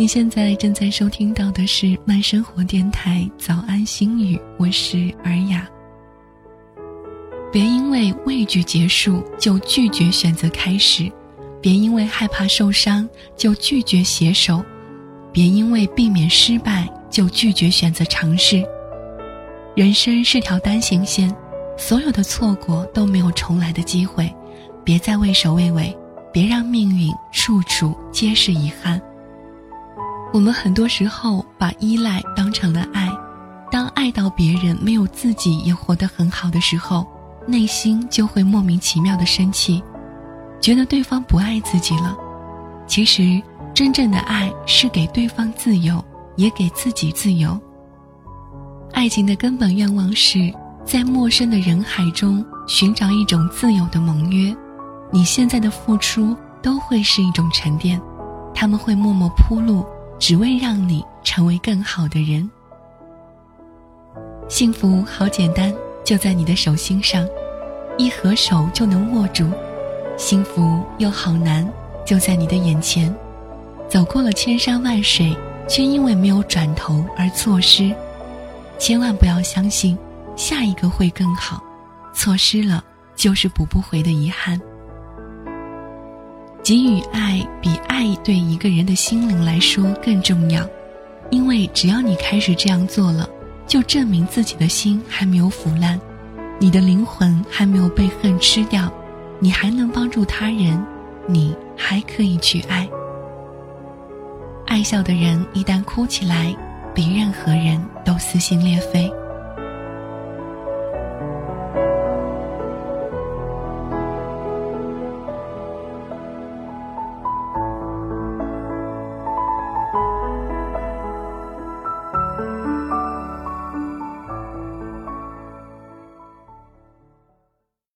你现在正在收听到的是慢生活电台早安心语，我是尔雅。别因为畏惧结束就拒绝选择开始，别因为害怕受伤就拒绝携手，别因为避免失败就拒绝选择尝试。人生是条单行线，所有的错过都没有重来的机会，别再畏首畏尾，别让命运处处皆是遗憾。我们很多时候把依赖当成了爱，当爱到别人没有自己也活得很好的时候，内心就会莫名其妙的生气，觉得对方不爱自己了。其实，真正的爱是给对方自由，也给自己自由。爱情的根本愿望是在陌生的人海中寻找一种自由的盟约。你现在的付出都会是一种沉淀，他们会默默铺路。只为让你成为更好的人。幸福好简单，就在你的手心上，一合手就能握住；幸福又好难，就在你的眼前。走过了千山万水，却因为没有转头而错失。千万不要相信下一个会更好，错失了就是补不回的遗憾。给予爱比爱对一个人的心灵来说更重要，因为只要你开始这样做了，就证明自己的心还没有腐烂，你的灵魂还没有被恨吃掉，你还能帮助他人，你还可以去爱。爱笑的人一旦哭起来，比任何人都撕心裂肺。